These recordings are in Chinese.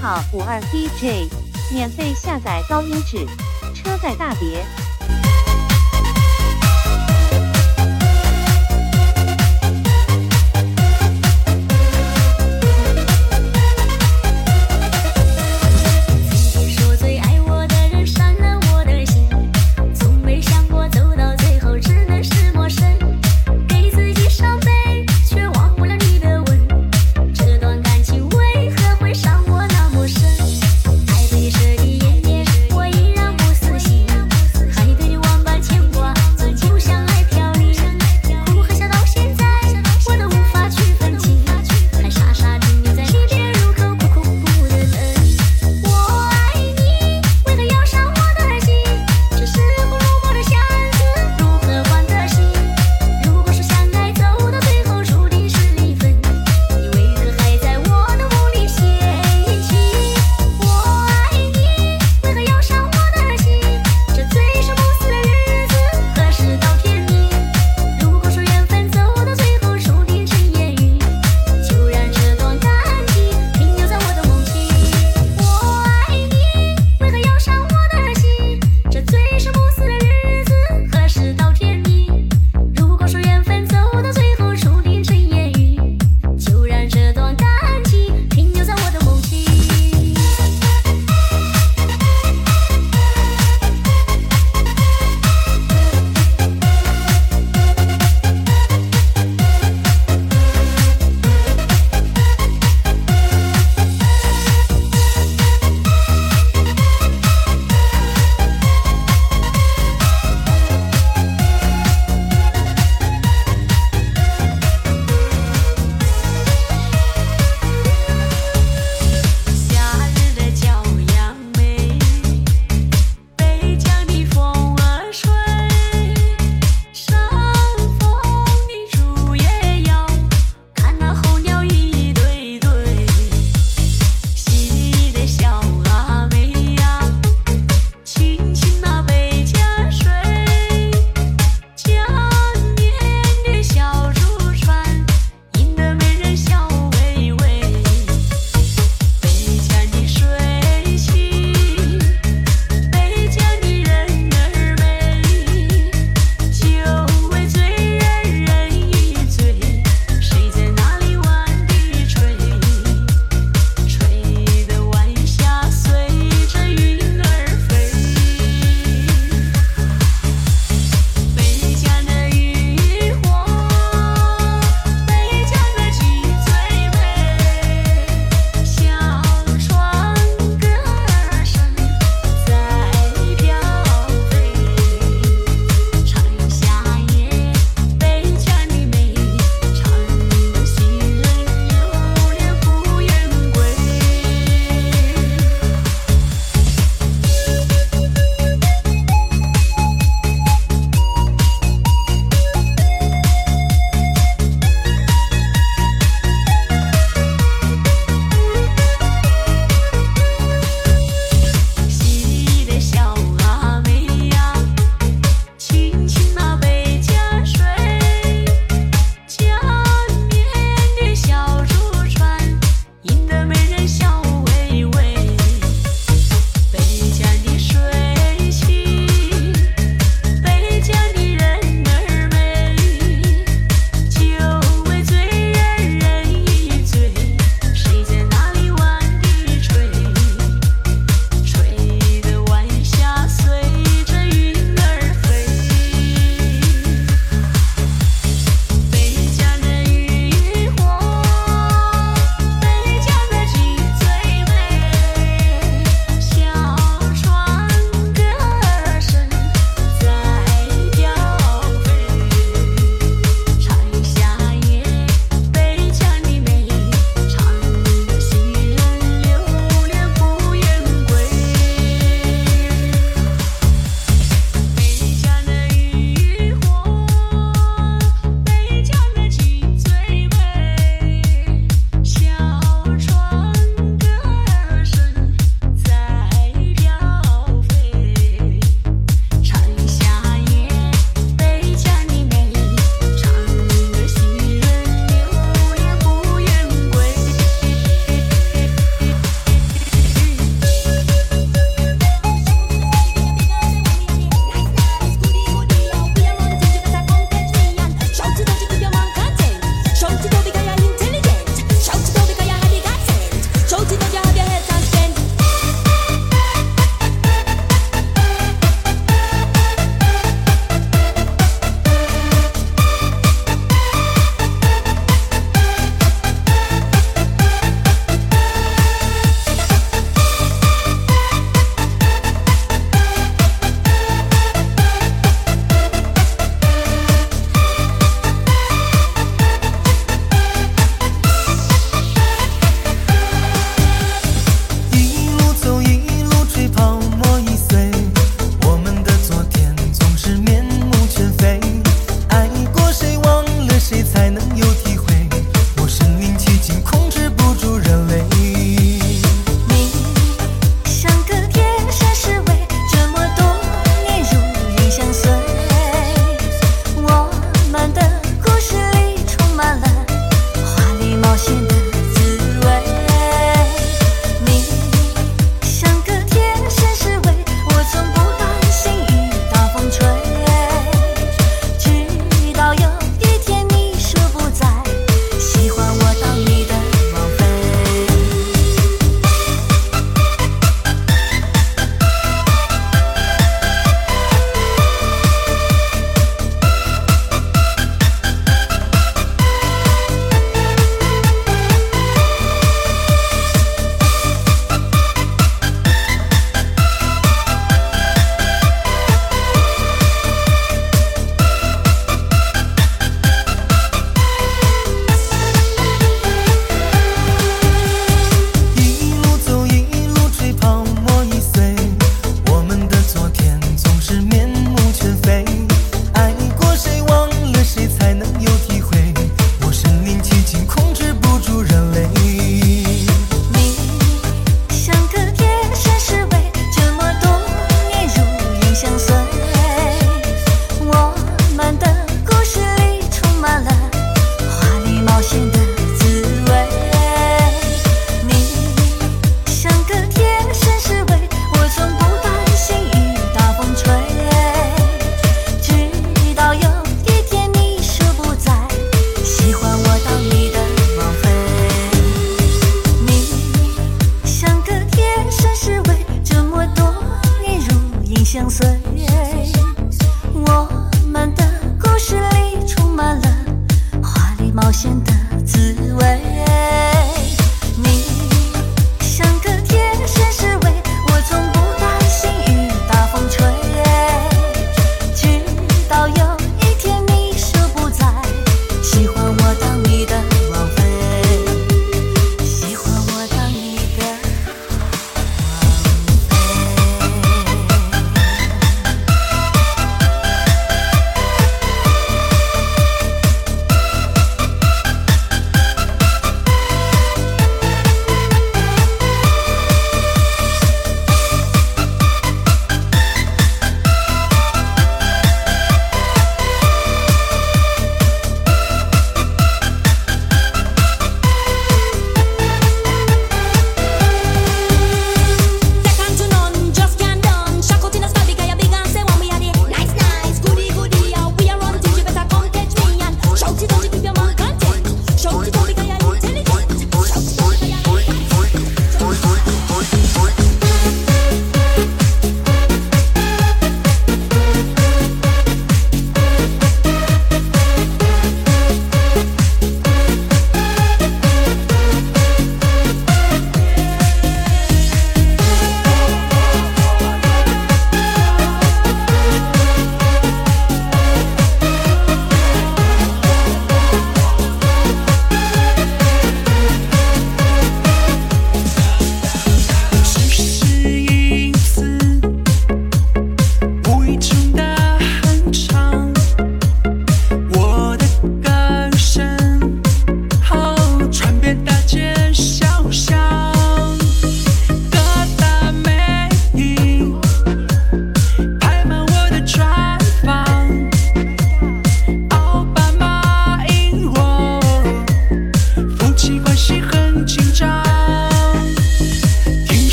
好五二 dj 免费下载高音质车载大碟。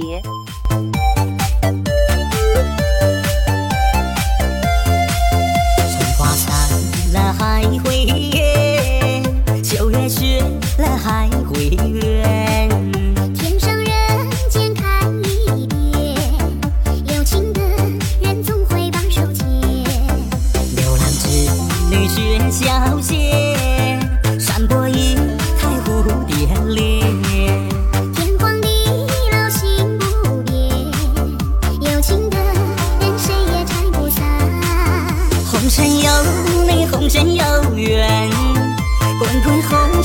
别。你，红尘有缘，滚滚红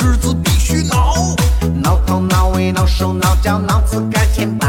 日子必须挠，挠头挠尾挠手挠脚挠自个钱包。